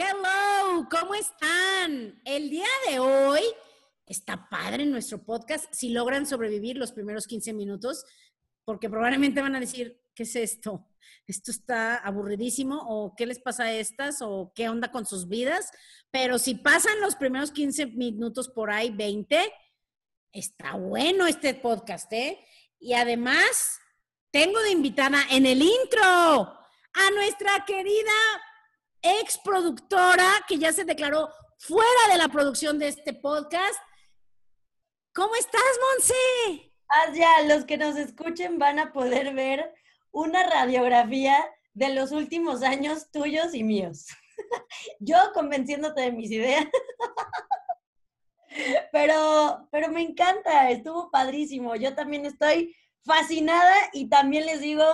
Hello, ¿cómo están? El día de hoy está padre nuestro podcast si logran sobrevivir los primeros 15 minutos, porque probablemente van a decir, ¿qué es esto? Esto está aburridísimo o qué les pasa a estas o qué onda con sus vidas. Pero si pasan los primeros 15 minutos por ahí, 20, está bueno este podcast, ¿eh? Y además, tengo de invitada en el intro a nuestra querida ex productora que ya se declaró fuera de la producción de este podcast. ¿Cómo estás, Monse? ya los que nos escuchen van a poder ver una radiografía de los últimos años tuyos y míos. Yo convenciéndote de mis ideas. Pero, pero me encanta, estuvo padrísimo. Yo también estoy fascinada y también les digo,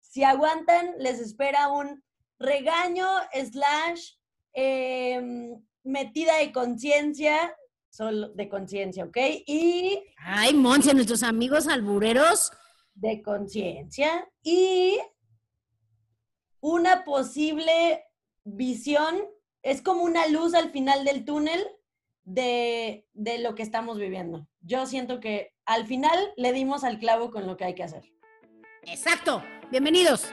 si aguantan, les espera un regaño slash em, metida de conciencia, solo de conciencia, ¿ok? Y... Ay, Monse, nuestros amigos albureros. De conciencia y una posible visión, es como una luz al final del túnel de, de lo que estamos viviendo. Yo siento que al final le dimos al clavo con lo que hay que hacer. Exacto. Bienvenidos.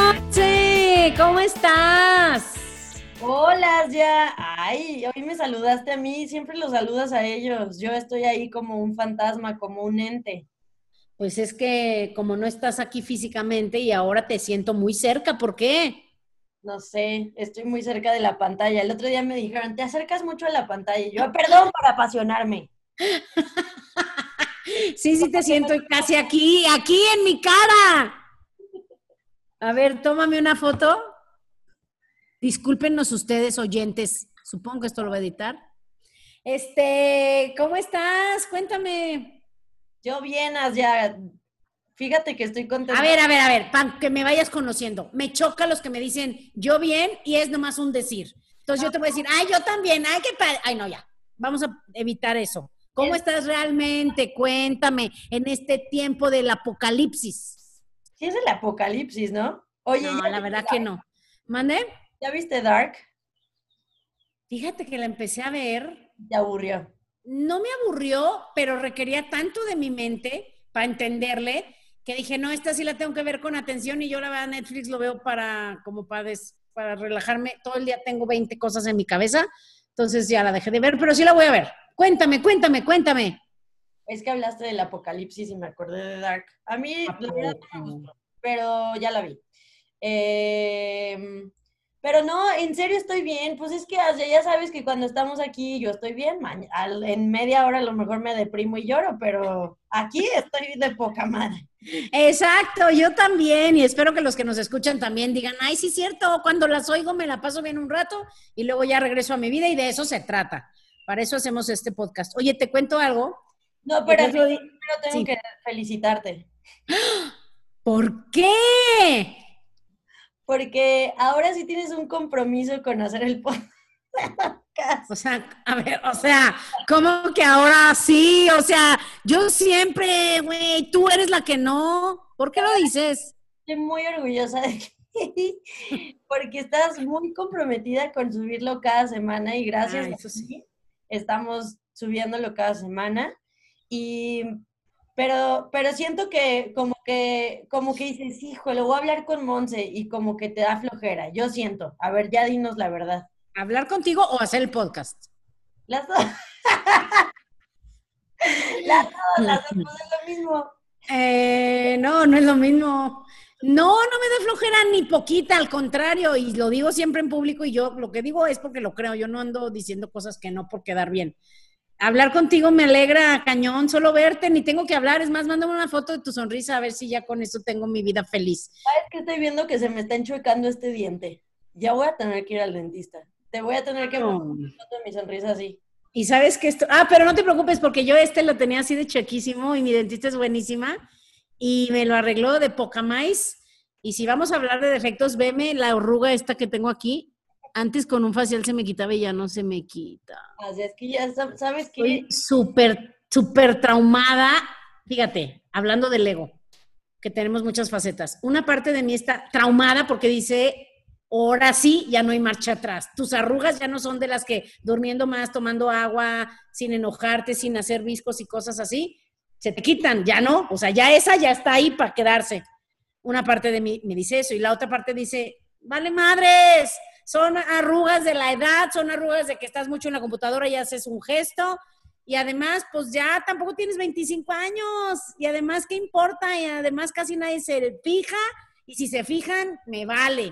estás? Hola, ya. Ay, hoy me saludaste a mí, siempre los saludas a ellos. Yo estoy ahí como un fantasma, como un ente. Pues es que como no estás aquí físicamente y ahora te siento muy cerca, ¿por qué? No sé, estoy muy cerca de la pantalla. El otro día me dijeron, te acercas mucho a la pantalla. Y yo, perdón por apasionarme. sí, sí te siento casi aquí, aquí en mi cara. A ver, tómame una foto. Discúlpenos ustedes, oyentes. Supongo que esto lo va a editar. Este, ¿cómo estás? Cuéntame. Yo bien, ya. Fíjate que estoy contenta. A ver, a ver, a ver, para que me vayas conociendo. Me choca los que me dicen yo bien y es nomás un decir. Entonces yo te voy a decir, ay, yo también, ay, qué padre. Ay, no, ya. Vamos a evitar eso. ¿Cómo estás realmente? Cuéntame en este tiempo del apocalipsis. Sí es el apocalipsis, ¿no? Oye, no, la verdad que no. ¿Mande? ¿Ya viste Dark? Fíjate que la empecé a ver. ¿Te aburrió? No me aburrió, pero requería tanto de mi mente para entenderle que dije, no, esta sí la tengo que ver con atención y yo la verdad Netflix lo veo para, como para, para relajarme. Todo el día tengo 20 cosas en mi cabeza, entonces ya la dejé de ver, pero sí la voy a ver. Cuéntame, cuéntame, cuéntame. Es que hablaste del apocalipsis y me acordé de Dark. A mí, pero ya la vi. Em, pero no, en serio estoy bien. Pues es que ya sabes que cuando estamos aquí yo estoy bien. En media hora a lo mejor me deprimo y lloro, pero aquí estoy de poca madre. Exacto, yo también. Y espero que los que nos escuchan también digan, ay, sí es cierto, cuando las oigo me la paso bien un rato y luego ya regreso a mi vida y de eso se trata. Para eso hacemos este podcast. Oye, te cuento algo. No, pero, pero tengo que felicitarte. ¿Por qué? Porque ahora sí tienes un compromiso con hacer el podcast. O sea, a ver, o sea, ¿cómo que ahora sí? O sea, yo siempre, güey, tú eres la que no. ¿Por qué lo dices? Estoy muy orgullosa de ti, porque estás muy comprometida con subirlo cada semana y gracias ah, a sí. estamos subiéndolo cada semana. Y, pero, pero siento que como que, como que dices, hijo, lo voy a hablar con Monse y como que te da flojera. Yo siento. A ver, ya dinos la verdad. ¿Hablar contigo o hacer el podcast? Las dos. las dos, las dos, no es lo mismo. Eh, no, no es lo mismo. No, no me da flojera ni poquita, al contrario, y lo digo siempre en público y yo lo que digo es porque lo creo, yo no ando diciendo cosas que no por quedar bien hablar contigo me alegra, cañón, solo verte, ni tengo que hablar, es más, mándame una foto de tu sonrisa a ver si ya con eso tengo mi vida feliz. ¿Sabes que estoy viendo que se me está enchuecando este diente? ya voy a tener que ir al dentista. Te voy a tener que poner foto de mi sonrisa así. Y sabes que esto, ah, pero no te preocupes porque yo este lo tenía así de chequísimo y mi dentista es buenísima y me lo arregló de poca más. Y si vamos a hablar de defectos, veme la arruga esta que tengo aquí. Antes con un facial se me quitaba y ya no se me quita. Así es que ya sabes que... Estoy súper, súper traumada. Fíjate, hablando del ego, que tenemos muchas facetas. Una parte de mí está traumada porque dice, ahora sí, ya no hay marcha atrás. Tus arrugas ya no son de las que durmiendo más, tomando agua, sin enojarte, sin hacer viscos y cosas así, se te quitan, ya no. O sea, ya esa ya está ahí para quedarse. Una parte de mí me dice eso y la otra parte dice, vale madres, son arrugas de la edad, son arrugas de que estás mucho en la computadora y haces un gesto. Y además, pues ya tampoco tienes 25 años. Y además, ¿qué importa? Y además casi nadie se fija. Y si se fijan, me vale.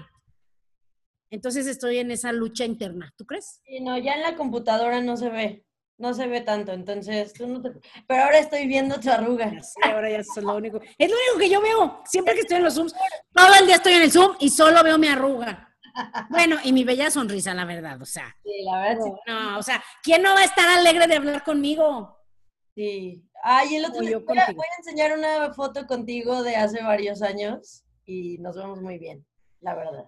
Entonces estoy en esa lucha interna, ¿tú crees? Sí, no, ya en la computadora no se ve, no se ve tanto, entonces tú no te... Pero ahora estoy viendo tu arruga. Ahora ya es lo único. Es lo único que yo veo, siempre que estoy en los Zooms, todo el día estoy en el Zoom y solo veo mi arruga. Bueno, y mi bella sonrisa, la verdad, o sea. Sí, la verdad. No, no, o sea, ¿quién no va a estar alegre de hablar conmigo? Sí. Ay, el otro día voy, voy a enseñar una foto contigo de hace varios años y nos vemos muy bien, la verdad.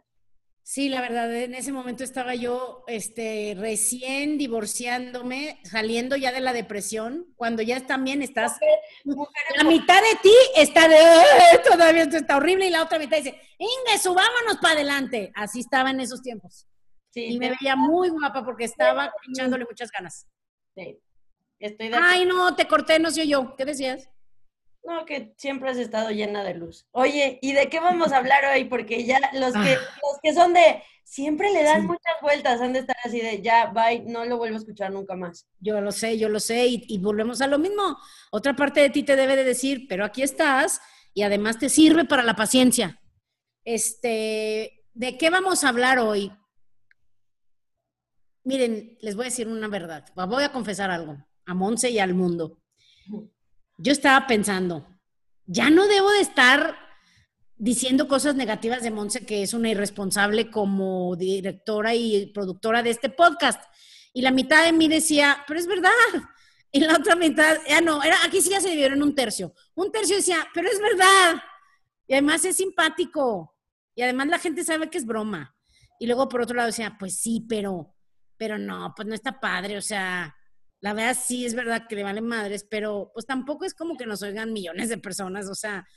Sí, la verdad, en ese momento estaba yo este, recién divorciándome, saliendo ya de la depresión, cuando ya también estás... la mitad de ti está de... Todavía esto está horrible y la otra mitad dice, Inge, subámonos para adelante. Así estaba en esos tiempos. Sí, y me veía muy guapa porque estaba echándole muchas ganas. Sí, estoy de Ay, no, te corté, no sé yo. ¿Qué decías? No, que siempre has estado llena de luz. Oye, ¿y de qué vamos a hablar hoy? Porque ya los que, ah. los que son de siempre le dan muchas vueltas, han de estar así de ya, bye, no lo vuelvo a escuchar nunca más. Yo lo sé, yo lo sé, y, y volvemos a lo mismo. Otra parte de ti te debe de decir, pero aquí estás, y además te sirve para la paciencia. Este, ¿de qué vamos a hablar hoy? Miren, les voy a decir una verdad. Voy a confesar algo a Monse y al mundo yo estaba pensando, ya no debo de estar diciendo cosas negativas de Monse, que es una irresponsable como directora y productora de este podcast. Y la mitad de mí decía, pero es verdad. Y la otra mitad, ya no, era, aquí sí ya se dividieron un tercio. Un tercio decía, pero es verdad. Y además es simpático. Y además la gente sabe que es broma. Y luego por otro lado decía, pues sí, pero, pero no, pues no está padre. O sea, la verdad sí es verdad que le valen madres, pero pues tampoco es como que nos oigan millones de personas, o sea,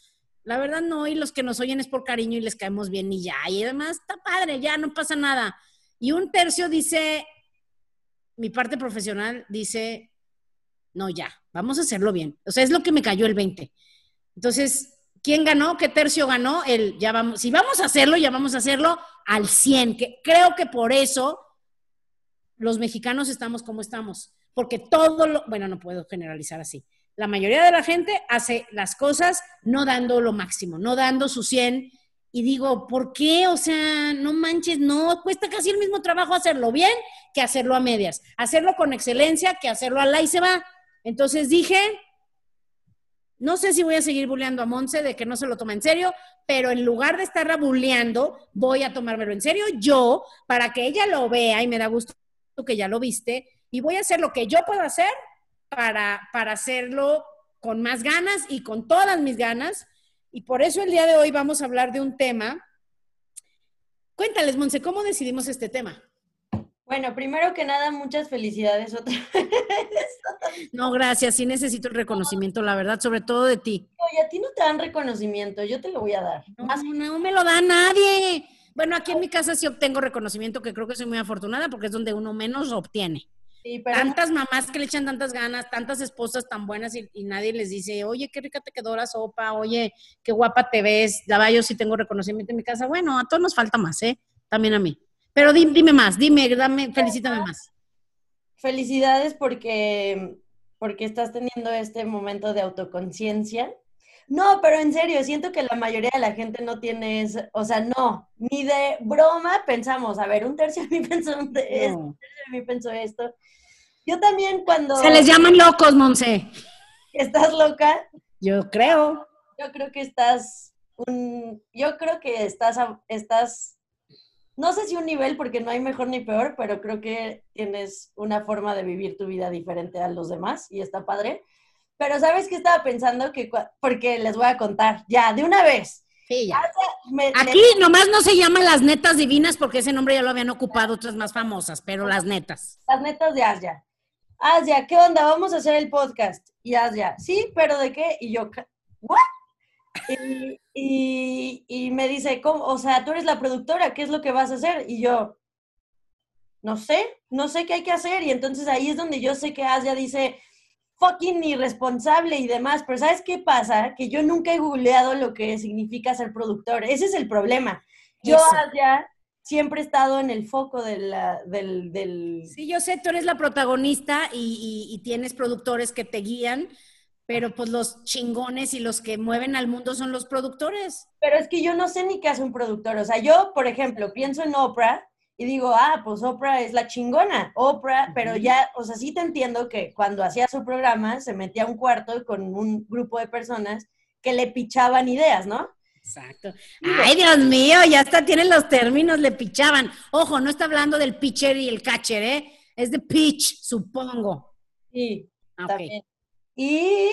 la verdad no, y los que nos oyen es por cariño y les caemos bien y ya, y además está padre, ya no pasa nada. Y un tercio dice, mi parte profesional dice, no, ya, vamos a hacerlo bien. O sea, es lo que me cayó el 20. Entonces, ¿quién ganó? ¿Qué tercio ganó? El, ya vamos, si vamos a hacerlo, ya vamos a hacerlo al 100, que creo que por eso los mexicanos estamos como estamos porque todo lo, bueno, no puedo generalizar así. La mayoría de la gente hace las cosas no dando lo máximo, no dando su 100. Y digo, ¿por qué? O sea, no manches, no, cuesta casi el mismo trabajo hacerlo bien que hacerlo a medias. Hacerlo con excelencia que hacerlo a la y se va. Entonces dije, no sé si voy a seguir bulleando a Monse de que no se lo toma en serio, pero en lugar de estarla bulleando, voy a tomármelo en serio yo para que ella lo vea y me da gusto que ya lo viste y voy a hacer lo que yo puedo hacer para, para hacerlo con más ganas y con todas mis ganas. Y por eso el día de hoy vamos a hablar de un tema. Cuéntales, Monse, ¿cómo decidimos este tema? Bueno, primero que nada, muchas felicidades otra vez. No, gracias, sí necesito el reconocimiento, la verdad, sobre todo de ti. Oye, a ti no te dan reconocimiento, yo te lo voy a dar. No, no me lo da nadie. Bueno, aquí en mi casa sí obtengo reconocimiento, que creo que soy muy afortunada porque es donde uno menos obtiene tantas mamás que le echan tantas ganas, tantas esposas tan buenas y, nadie les dice, oye, qué rica te quedó la sopa, oye, qué guapa te ves, la yo sí tengo reconocimiento en mi casa. Bueno, a todos nos falta más, ¿eh? También a mí. Pero dime, más, dime, dame, felicítame más. Felicidades porque, porque estás teniendo este momento de autoconciencia. No, pero en serio, siento que la mayoría de la gente no tiene eso, o sea, no, ni de broma pensamos, a ver, un tercio de mí pensó esto, un tercio de mí pensó esto, yo también cuando... Se les llaman locos, Monse. ¿Estás loca? Yo creo. Yo creo que estás un... Yo creo que estás, estás no sé si un nivel, porque no hay mejor ni peor, pero creo que tienes una forma de vivir tu vida diferente a los demás y está padre. Pero ¿sabes qué estaba pensando? que Porque les voy a contar, ya, de una vez. Sí, ya. Aquí nomás no se llaman las netas divinas porque ese nombre ya lo habían ocupado otras más famosas, pero las netas. Las netas de Asia. Asia, ¿qué onda? Vamos a hacer el podcast. Y Asia, sí, pero ¿de qué? Y yo, ¿what? Y, y, me dice, ¿cómo? O sea, tú eres la productora, ¿qué es lo que vas a hacer? Y yo, no sé, no sé qué hay que hacer. Y entonces ahí es donde yo sé que Asia dice, fucking irresponsable y demás. Pero ¿sabes qué pasa? Que yo nunca he googleado lo que significa ser productor. Ese es el problema. Yo Asia siempre he estado en el foco de la, del, del, Sí, yo sé, tú eres la protagonista y, y tienes productores que te guían pero pues los chingones y los que mueven al mundo son los productores. Pero es que yo no sé ni qué hace un productor. O sea, yo, por ejemplo, pienso en Oprah y digo, ah, pues Oprah es la chingona. Oprah, pero ya, o sea, sí te entiendo que cuando hacía su programa se metía a un cuarto con un grupo de personas que le pichaban ideas, ¿no? Exacto. Ay, Dios mío, ya hasta tienen los términos, le pichaban. Ojo, no está hablando del pitcher y el catcher, ¿eh? Es de pitch, supongo. Sí, ah, también. Y...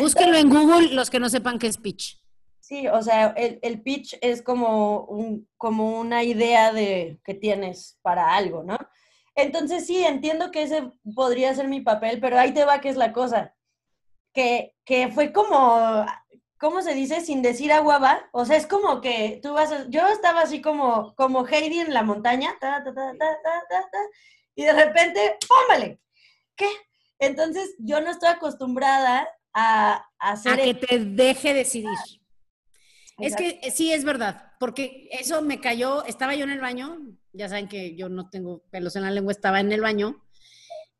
Búsquenlo en Google los que no sepan qué es pitch. Sí, o sea, el, pitch es como, un, como una idea de que tienes para algo, ¿no? Entonces sí, entiendo que ese podría ser mi papel, pero ahí te va que es la cosa. Que, que fue como, ¿cómo se dice? Sin decir agua va. O sea, es como que tú vas a, yo estaba así como, como Heidi en la montaña, ta, ta, ta, y de repente, ¡pómale! ¿Qué? Entonces, yo no estoy acostumbrada a, hacer... A que te deje decidir. Es que eh, sí, es verdad, porque eso me cayó, estaba yo en el baño, ya saben que yo no tengo pelos en la lengua, estaba en el baño,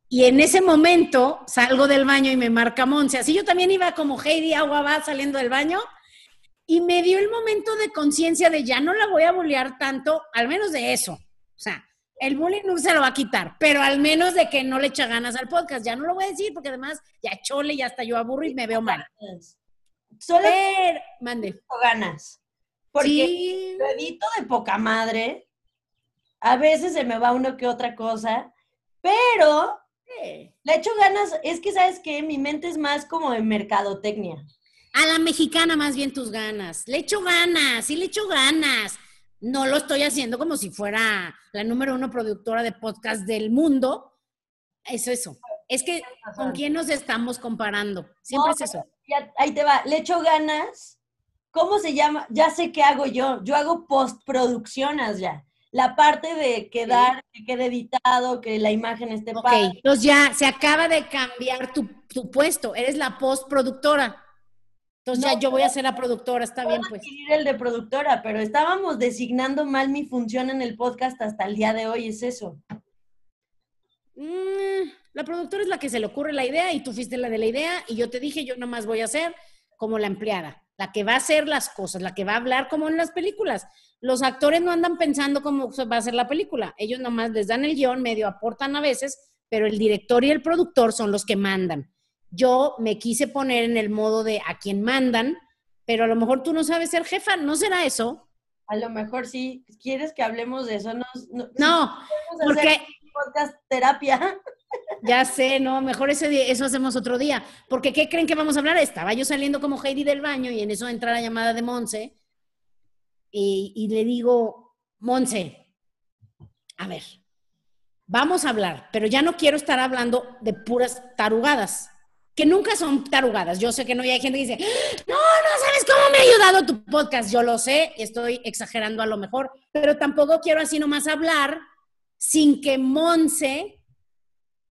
y en ese momento salgo del baño y me marca Monse, así yo también iba como Heidi Agua va saliendo del baño, y me dio el momento de conciencia de ya no la voy a bolear tanto, al menos de eso. O sea, el bullying no se lo va a quitar, pero al menos de que no le echa ganas al podcast. Ya no lo voy a decir porque además ya chole y hasta yo aburro y me veo mal. Solo mande. ganas. Porque lo edito de poca madre. A veces se me va uno que otra cosa, pero le echo ganas. Es que, ¿sabes qué? Mi mente es más como de mercadotecnia. A la mexicana más bien tus ganas. Le echo ganas, sí le echo ganas no lo estoy haciendo como si fuera la número uno productora de podcast del mundo. Eso, eso. Es que, ¿con quién nos estamos comparando? Siempre es eso. Ahí te va. Le echo ganas. ¿Cómo se llama? Ya sé qué hago yo. Yo hago postproducciones ya. La parte de quedar, que quede editado, que la imagen esté Ok, entonces ya se acaba de cambiar tu, tu puesto. Eres la postproductora. Entonces ya yo voy a ser la productora, está bien pues. el de productora, pero estábamos designando mal mi función en el podcast hasta el día de hoy, es eso. Mm, la productora es la que se le ocurre la idea y tú fuiste la de la idea y yo te dije, yo nomás voy a ser como la empleada, la que va a hacer las cosas, la que va a hablar como en las películas. Los actores no andan pensando cómo va a ser la película, ellos nomás les dan el guion, medio aportan a veces, pero el director y el productor son los que mandan yo me quise poner en el modo de a quien mandan, pero a lo mejor tú no sabes ser jefa, ¿no será eso? A lo mejor sí. ¿Quieres que hablemos de eso? No, no, porque... Podcast terapia. Ya sé, no, mejor ese día, eso hacemos otro día. Porque, ¿qué creen que vamos a hablar? Estaba yo saliendo como Heidi del baño y en eso entra la llamada de Monse y, y le digo, Monse, a ver, vamos a hablar, pero ya no quiero estar hablando de puras tarugadas que nunca son tarugadas. Yo sé que no hay gente que dice, no, no sabes cómo me ha ayudado tu podcast. Yo lo sé, estoy exagerando a lo mejor, pero tampoco quiero así nomás hablar sin que Monse,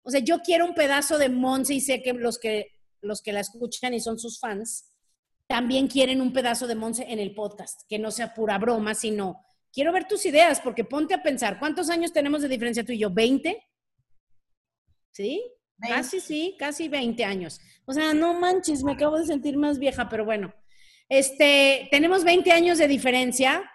o sea, yo quiero un pedazo de Monse y sé que los que, los que la escuchan y son sus fans, también quieren un pedazo de Monse en el podcast, que no sea pura broma, sino quiero ver tus ideas, porque ponte a pensar, ¿cuántos años tenemos de diferencia tú y yo? ¿20? ¿Sí? Casi sí, casi 20 años. O sea, no manches, me acabo de sentir más vieja, pero bueno. Este, tenemos 20 años de diferencia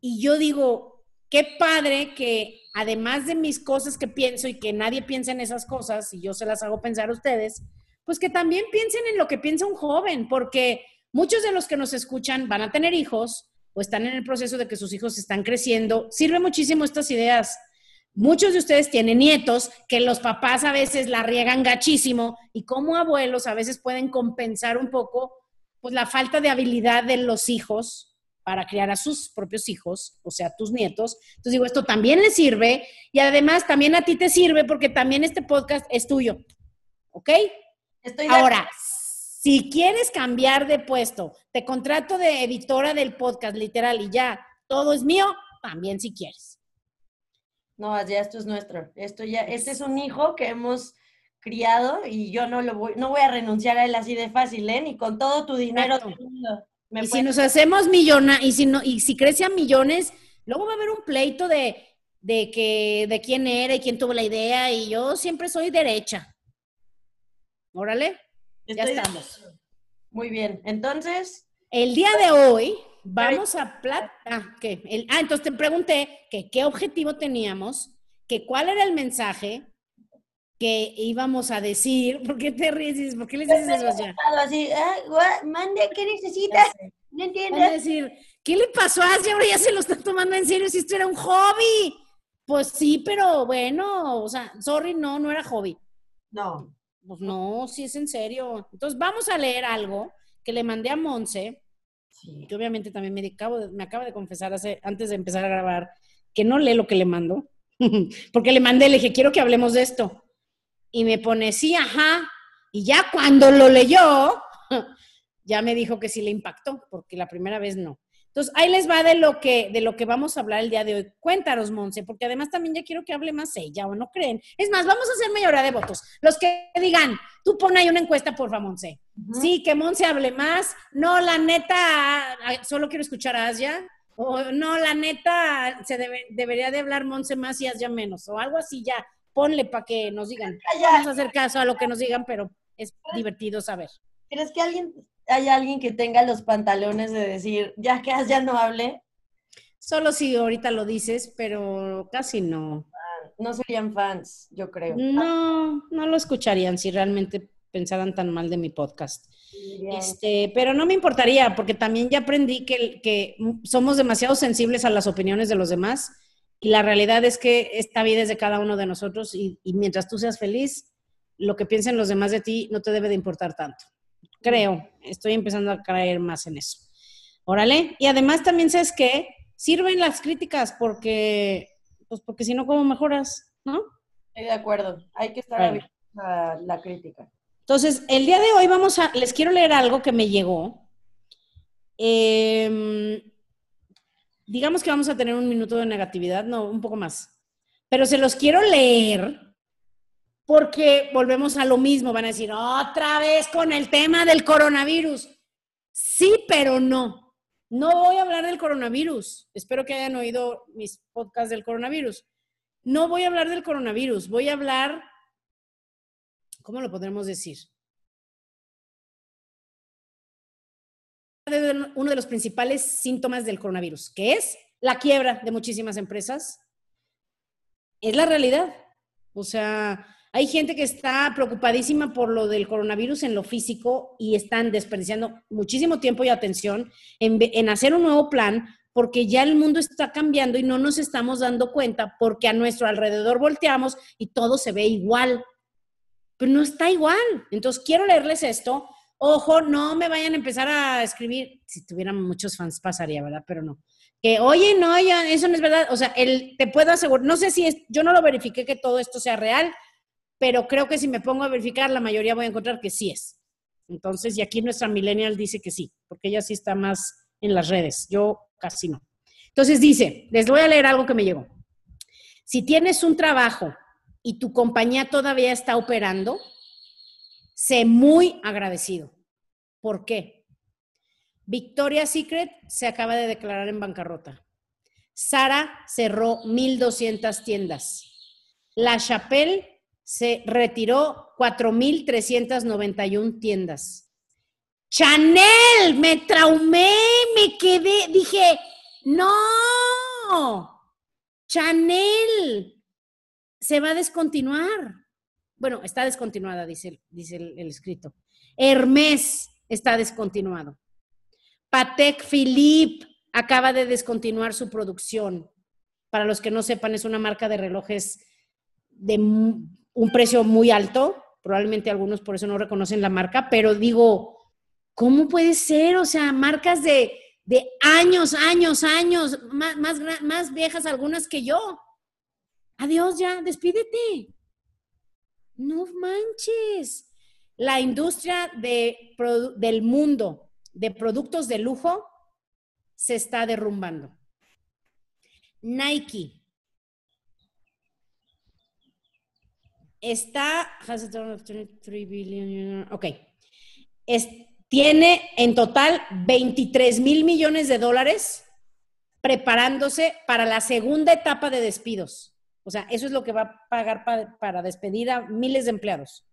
y yo digo, qué padre que además de mis cosas que pienso y que nadie piensa en esas cosas y yo se las hago pensar a ustedes, pues que también piensen en lo que piensa un joven, porque muchos de los que nos escuchan van a tener hijos o están en el proceso de que sus hijos están creciendo, sirve muchísimo estas ideas. Muchos de ustedes tienen nietos que los papás a veces la riegan gachísimo y como abuelos a veces pueden compensar un poco pues la falta de habilidad de los hijos para criar a sus propios hijos, o sea, tus nietos. Entonces digo, esto también les sirve y además también a ti te sirve porque también este podcast es tuyo. ¿Ok? Estoy Ahora, si quieres cambiar de puesto, te contrato de editora del podcast, literal, y ya, todo es mío, también si quieres. No, ya esto es nuestro. Esto ya, este es un hijo que hemos criado y yo no lo voy, no voy a renunciar a él así de fácil, ¿eh? Ni con todo tu dinero. Y si nos hacemos millones, y si no, y si crece a millones, luego va a haber un pleito de, de que, de quién era y quién tuvo la idea, y yo siempre soy derecha. Órale ya estamos. Muy bien. Entonces. El día de hoy vamos a plata. Ah, ah, entonces te pregunté que qué objetivo teníamos, que cuál era el mensaje que íbamos a decir. ¿Por qué te ríes? ¿Por qué le dices eso ya? Así, ah, mande, ¿qué necesitas? No entiendo. a decir, ¿qué le pasó a Asia? Ahora ya se lo está tomando en serio si esto era un hobby. Pues sí, pero bueno, o sea, sorry, no, no era hobby. No. Pues no, sí es en serio. Entonces vamos a leer algo que le mandé a Monse, que obviamente también me, acabo de, me acaba de confesar hace, antes de empezar a grabar que no lee lo que le mando, porque le mandé, le dije, quiero que hablemos de esto. Y me pone, sí, ajá. Y ya cuando lo leyó, ya me dijo que sí le impactó, porque la primera vez no. Entonces, ahí les va de lo que, de lo que vamos a hablar el día de hoy. Cuéntanos, Monse, porque además también ya quiero que hable más ella, ¿o no creen? Es más, vamos a hacer mayoría de votos. Los que digan, tú pon ahí una encuesta, porfa, Monse. Sí, que Monse hable más. No, la neta, solo quiero escuchar a Asia. O no, la neta, se debería de hablar Monse más y Asia menos. O algo así ya. Ponle para que nos digan. Vamos a hacer caso a lo que nos digan, pero es divertido saber. ¿Crees que alguien hay alguien que tenga los pantalones de decir, ya que ya no hable? Solo si ahorita lo dices, pero casi no. No serían fans, yo creo. No, no lo escucharían si realmente pensaran tan mal de mi podcast. Este, pero no me importaría, porque también ya aprendí que, que somos demasiado sensibles a las opiniones de los demás y la realidad es que esta vida es de cada uno de nosotros y, y mientras tú seas feliz, lo que piensen los demás de ti no te debe de importar tanto. Creo, estoy empezando a caer más en eso. Órale. Y además también sabes que sirven las críticas porque, pues porque si no, ¿cómo mejoras? ¿No? Estoy de acuerdo. Hay que estar abierto a la crítica. Entonces, el día de hoy vamos a, les quiero leer algo que me llegó. Em, digamos que vamos a tener un minuto de negatividad, no, un poco más. Pero se los quiero leer porque volvemos a lo mismo, van a decir, otra vez con el tema del coronavirus. Sí, pero no. No voy a hablar del coronavirus. Espero que hayan oído mis podcasts del coronavirus. No voy a hablar del coronavirus, voy a hablar, ¿cómo lo podremos decir? De uno de los principales síntomas del coronavirus, que es la quiebra de muchísimas empresas. Es la realidad. O sea, hay gente que está preocupadísima por lo del coronavirus en lo físico y están desperdiciando muchísimo tiempo y atención en, hacer un nuevo plan porque ya el mundo está cambiando y no nos estamos dando cuenta porque a nuestro alrededor volteamos y todo se ve igual. Pero no está igual. Entonces, quiero leerles esto. Ojo, no me vayan a empezar a escribir. Si tuvieran muchos fans pasaría, ¿verdad? Pero no. Que, oye, no, ya, eso no es verdad. O sea, el, te puedo asegurar, no sé si es, yo no lo verifiqué que todo esto sea real, pero creo que si me pongo a verificar, la mayoría voy a encontrar que sí es. Entonces, y aquí nuestra millennial dice que sí, porque ella sí está más en las redes, yo casi no. Entonces dice, les voy a leer algo que me llegó. Si tienes un trabajo y tu compañía todavía está operando, sé muy agradecido. ¿Por qué? Victoria's Secret se acaba de declarar en bancarrota. Sara cerró 1.200 tiendas. La Chapelle se retiró 4.391 tiendas. Chanel, me traumé, me quedé, dije, no, Chanel se va a descontinuar. Bueno, está descontinuada, dice, dice el, el escrito. Hermes está descontinuado. Patek Philippe acaba de descontinuar su producción. Para los que no sepan, es una marca de relojes de un precio muy alto. Probablemente algunos por eso no reconocen la marca, pero digo, ¿cómo puede ser? O sea, marcas de, años, años, años, más, más, más viejas algunas que yo. Adiós ya, despídete. No manches. La industria de, del mundo de productos de lujo se está derrumbando. Nike está, ok, tiene en total 23 mil millones de dólares preparándose para la segunda etapa de despidos. O sea, eso es lo que va a pagar para, despedir a miles de empleados.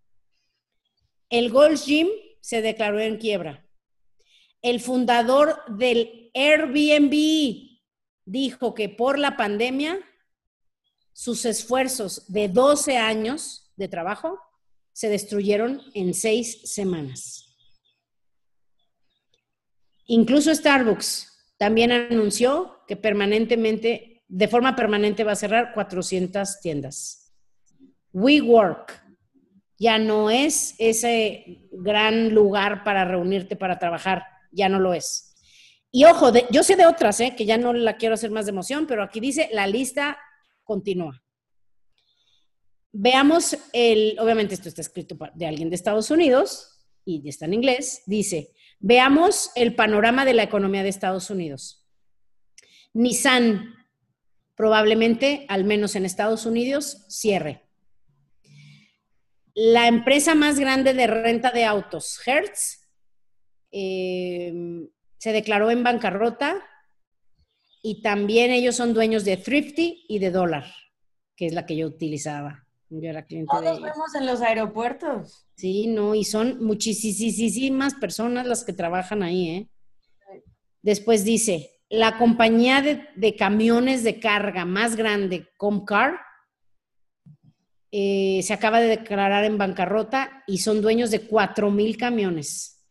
El Gold Gym se declaró en quiebra. El fundador del Airbnb dijo que por la pandemia sus esfuerzos de 12 años de trabajo se destruyeron en seis semanas. Incluso Starbucks también anunció que permanentemente de forma permanente va a cerrar 400 tiendas. WeWork ya no es ese gran lugar para reunirte para trabajar, ya no lo es. Y ojo, yo sé de otras, ¿eh? que ya no la quiero hacer más de emoción, pero aquí dice la lista continúa. Veamos el, obviamente esto está escrito de alguien de Estados Unidos y está en inglés, dice, veamos el panorama de la economía de Estados Unidos. Nissan probablemente, al menos en Estados Unidos, cierre. La empresa más grande de renta de autos, Hertz, em, se declaró en bancarrota y también ellos son dueños de Thrifty y de Dollar, que es la que yo utilizaba. Yo era cliente Todos vemos en los aeropuertos. Sí, no, y son muchísimas personas las que trabajan ahí, ¿eh? Después dice, la compañía de, camiones de carga más grande, Comcar, eh, se acaba de declarar en bancarrota y son dueños de 4.000 camiones.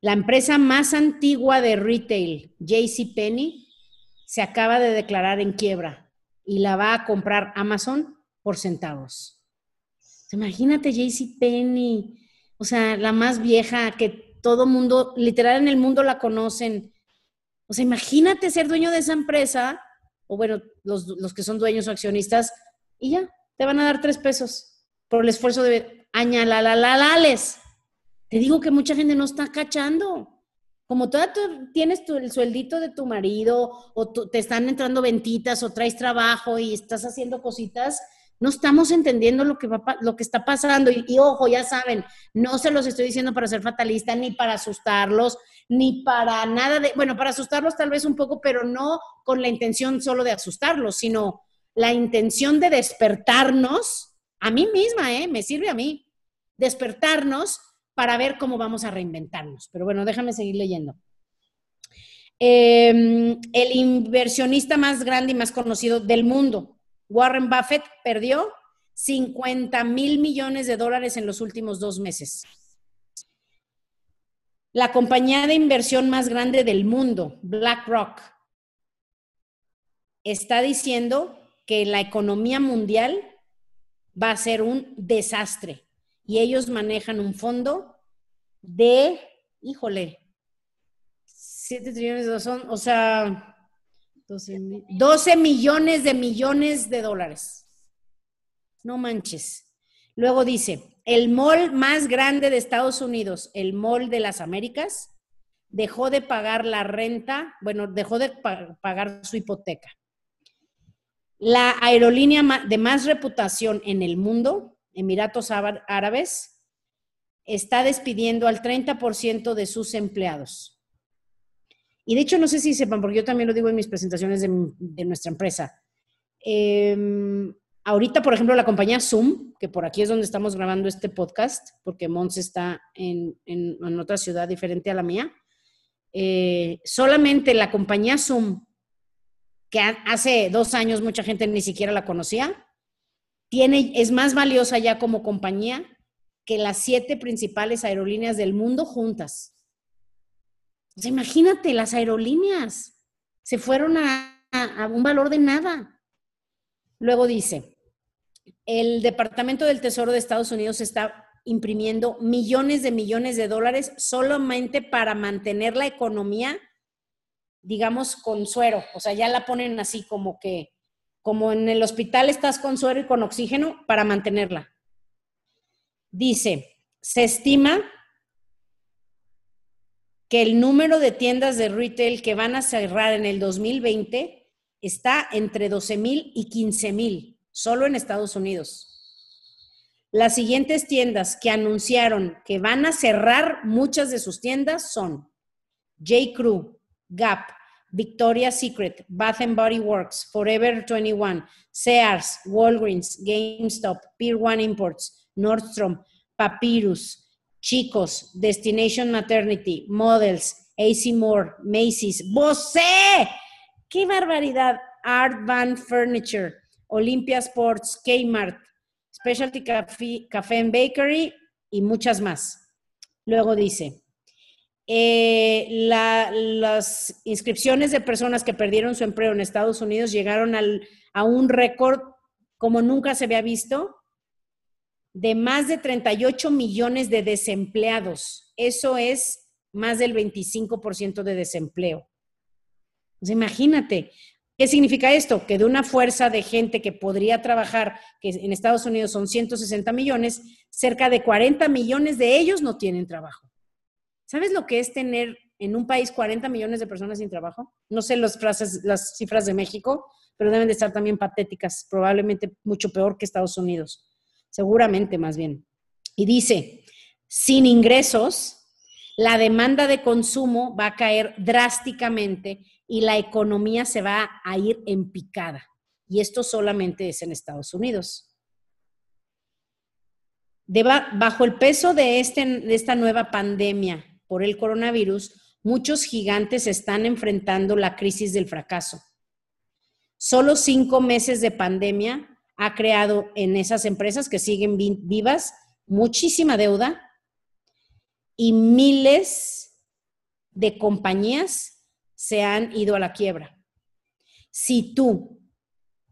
La empresa más antigua de retail, JCPenney, se acaba de declarar en quiebra y la va a comprar Amazon por centavos. Imagínate JCPenney, o sea, la más vieja que todo mundo, literal en el mundo la conocen o sea, imagínate ser dueño de esa empresa, o bueno, los, que son dueños o accionistas, y ya, te van a dar tres pesos por el esfuerzo de añalalales. Te digo que mucha gente no está cachando. Como tú tienes el sueldito de tu marido, o te están entrando ventitas, o traes trabajo y estás haciendo cositas, no estamos entendiendo lo que, va, lo que está pasando. Y, ojo, ya saben, no se los estoy diciendo para ser fatalista, ni para asustarlos, ni para nada de, bueno, para asustarlos tal vez un poco, pero no con la intención solo de asustarlos, sino la intención de despertarnos, a mí misma, ¿eh? Me sirve a mí, despertarnos para ver cómo vamos a reinventarnos. Pero bueno, déjame seguir leyendo. Em, el inversionista más grande y más conocido del mundo, Warren Buffett perdió 50 mil millones de dólares en los últimos dos meses. La compañía de inversión más grande del mundo, BlackRock, está diciendo que la economía mundial va a ser un desastre y ellos manejan un fondo de, híjole, 7 trillones de son, o sea, 12, millones de millones de dólares. No manches. Luego dice, el mall más grande de Estados Unidos, el mall de las Américas, dejó de pagar la renta, bueno, dejó de pagar su hipoteca. La aerolínea de más reputación en el mundo, Emiratos Árabes, está despidiendo al 30% de sus empleados. Y de hecho, no sé si sepan, porque yo también lo digo en mis presentaciones de, nuestra empresa. Em, ahorita, por ejemplo, la compañía Zoom, que por aquí es donde estamos grabando este podcast, porque Mons está en, otra ciudad diferente a la mía, eh, solamente la compañía Zoom, que hace dos años mucha gente ni siquiera la conocía, tiene, es más valiosa ya como compañía que las siete principales aerolíneas del mundo juntas. Imagínate, las aerolíneas se fueron a, a un valor de nada. Luego dice, el Departamento del Tesoro de Estados Unidos está imprimiendo millones de millones de dólares solamente para mantener la economía, digamos, con suero. O sea, ya la ponen así como que, como en el hospital estás con suero y con oxígeno para mantenerla. Dice, se estima que el número de tiendas de retail que van a cerrar en el 2020 está entre 12 mil y 15 mil, solo en Estados Unidos. Las siguientes tiendas que anunciaron que van a cerrar muchas de sus tiendas son J. Crew, Gap, Victoria's Secret, Bath and Body Works, Forever 21, Sears, Walgreens, GameStop, Pier One Imports, Nordstrom, Papyrus, Chicos, Destination Maternity, Models, AC Moore, Macy's, Bose. ¡Qué barbaridad! Art Van Furniture, Olympia Sports, Kmart, Specialty Café, and Bakery y muchas más. Luego dice, eh, las inscripciones de personas que perdieron su empleo en Estados Unidos llegaron a un récord como nunca se había visto de más de 38 millones de desempleados. Eso es más del 25% de desempleo. Pues imagínate, ¿Qué significa esto? Que de una fuerza de gente que podría trabajar, que en Estados Unidos son 160 millones, cerca de 40 millones de ellos no tienen trabajo. ¿Sabes lo que es tener en un país 40 millones de personas sin trabajo? No sé las, frases, las cifras de México, pero deben de estar también patéticas, probablemente mucho peor que Estados Unidos. Seguramente más bien. Y dice, sin ingresos, la demanda de consumo va a caer drásticamente y la economía se va a ir en picada. Y esto solamente es en Estados Unidos. bajo el peso de, este, de esta nueva pandemia por el coronavirus, muchos gigantes están enfrentando la crisis del fracaso. Solo cinco meses de pandemia ha creado en esas empresas que siguen vivas muchísima deuda y miles de compañías se han ido a la quiebra. Si tú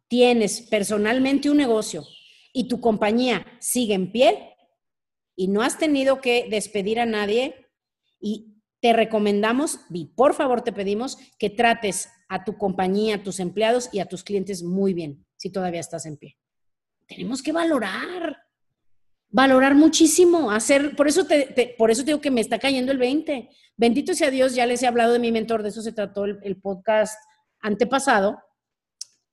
tienes personalmente un negocio y tu compañía sigue en pie y no has tenido que despedir a nadie y te recomendamos y por favor te pedimos que trates a tu compañía, a tus empleados y a tus clientes muy bien si todavía estás en pie. Tenemos que valorar, valorar muchísimo, hacer, por eso te, por eso digo que me está cayendo el 20. Bendito sea Dios, ya les he hablado de mi mentor, de eso se trató el, podcast antepasado.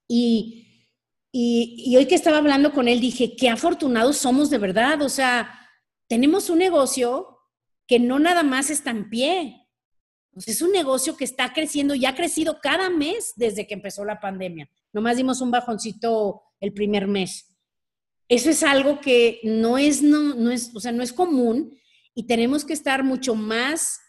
Y, y, hoy que estaba hablando con él, dije, qué afortunados somos de verdad. O sea, tenemos un negocio que no nada más está en pie. es un negocio que está creciendo y ha crecido cada mes desde que empezó la pandemia. Nomás dimos un bajoncito el primer mes. Eso es algo que no es, no, no es, o sea, no es común y tenemos que estar mucho más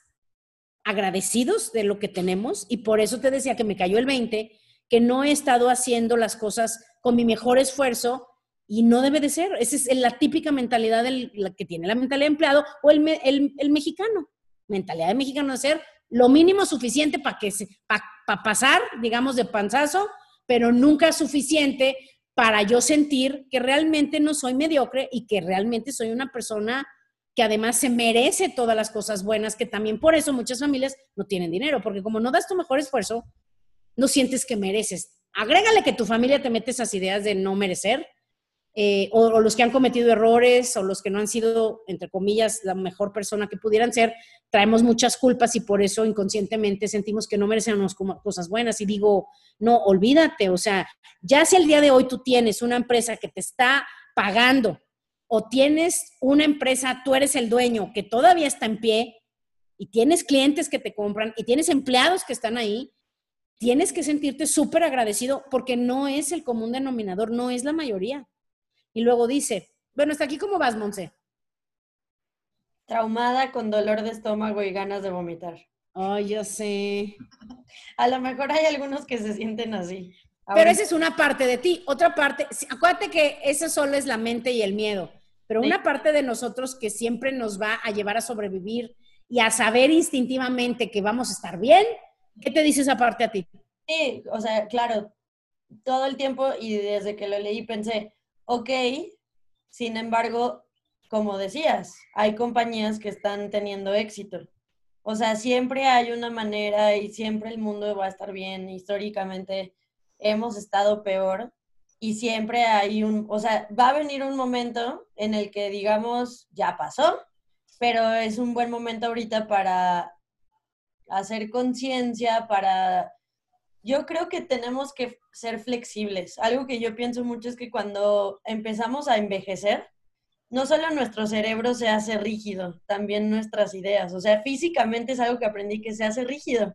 agradecidos de lo que tenemos y por eso te decía que me cayó el 20, que no he estado haciendo las cosas con mi mejor esfuerzo y no debe de ser. Esa es la típica mentalidad del, la que tiene la mentalidad de empleado o el, el, mexicano. Mentalidad de mexicano hacer lo mínimo suficiente para que para pasar, digamos, de panzazo, pero nunca suficiente para yo sentir que realmente no soy mediocre y que realmente soy una persona que además se merece todas las cosas buenas, que también por eso muchas familias no tienen dinero, porque como no das tu mejor esfuerzo, no sientes que mereces. Agrégale que tu familia te mete esas ideas de no merecer, eh, o, los que han cometido errores, o los que no han sido, entre comillas, la mejor persona que pudieran ser, traemos muchas culpas y por eso inconscientemente sentimos que no merecemos cosas buenas. Y digo, no, olvídate, o sea, ya si el día de hoy tú tienes una empresa que te está pagando o tienes una empresa, tú eres el dueño que todavía está en pie y tienes clientes que te compran y tienes empleados que están ahí, tienes que sentirte súper agradecido porque no es el común denominador, no es la mayoría. Y luego dice, bueno, hasta aquí cómo vas, Monse. Traumada con dolor de estómago y ganas de vomitar. Ay, yo sé. A lo mejor hay algunos que se sienten así. Pero esa es una parte de ti. Otra parte, acuérdate que eso solo es la mente y el miedo pero una parte de nosotros que siempre nos va a llevar a sobrevivir y a saber instintivamente que vamos a estar bien, ¿qué te dice esa parte a ti? Sí, o sea, claro, todo el tiempo y desde que lo leí pensé, ok, sin embargo, como decías, hay compañías que están teniendo éxito. O sea, siempre hay una manera y siempre el mundo va a estar bien. Históricamente hemos estado peor y siempre hay un, o sea, va a venir un momento en el que digamos, ya pasó, pero es un buen momento ahorita para hacer conciencia, para... Yo creo que tenemos que ser flexibles. Algo que yo pienso mucho es que cuando empezamos a envejecer, no solo nuestro cerebro se hace rígido, también nuestras ideas. O sea, físicamente es algo que aprendí que se hace rígido.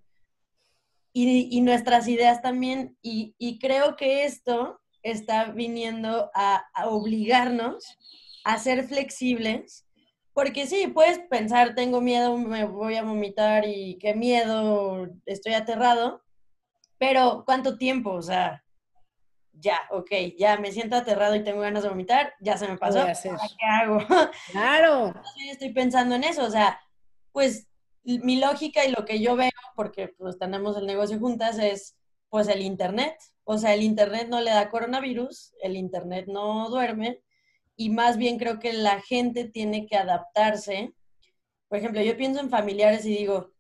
Y, nuestras ideas también. Y, creo que esto está viniendo a, a obligarnos a ser flexibles porque sí, puedes pensar, tengo miedo, me voy a vomitar y qué miedo, estoy aterrado, pero ¿cuánto tiempo? O sea, ya, ok, ya me siento aterrado y tengo ganas de vomitar, ya se me pasó. ¿Qué hago? Claro. estoy pensando en eso, o sea, pues mi lógica y lo que yo veo, porque pues tenemos el negocio juntas, es pues el Internet. O sea, el Internet no le da coronavirus, el Internet no duerme, y más bien creo que la gente tiene que adaptarse. Por ejemplo, yo pienso en familiares y digo,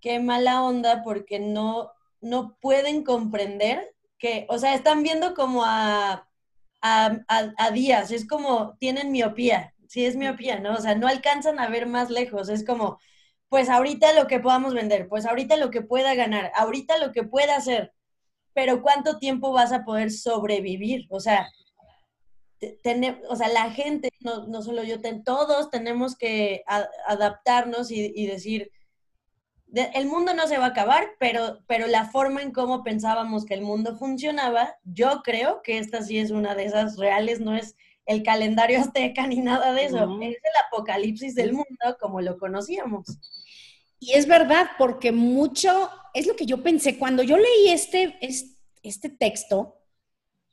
qué mala onda porque no, no pueden comprender que, o sea, están viendo como a, a, días, es como tienen miopía, sí es miopía, ¿no? O sea, no alcanzan a ver más lejos, es como, pues ahorita lo que podamos vender, pues ahorita lo que pueda ganar, ahorita lo que pueda hacer, pero ¿cuánto tiempo vas a poder sobrevivir? O sea, o sea, la gente, no, no solo yo, todos tenemos que adaptarnos y, decir, el mundo no se va a acabar, pero, pero la forma en cómo pensábamos que el mundo funcionaba, yo creo que esta sí es una de esas reales, no es el calendario azteca ni nada de eso, es el apocalipsis del mundo como lo conocíamos. Y es verdad, porque mucho, es lo que yo pensé, cuando yo leí este, este texto,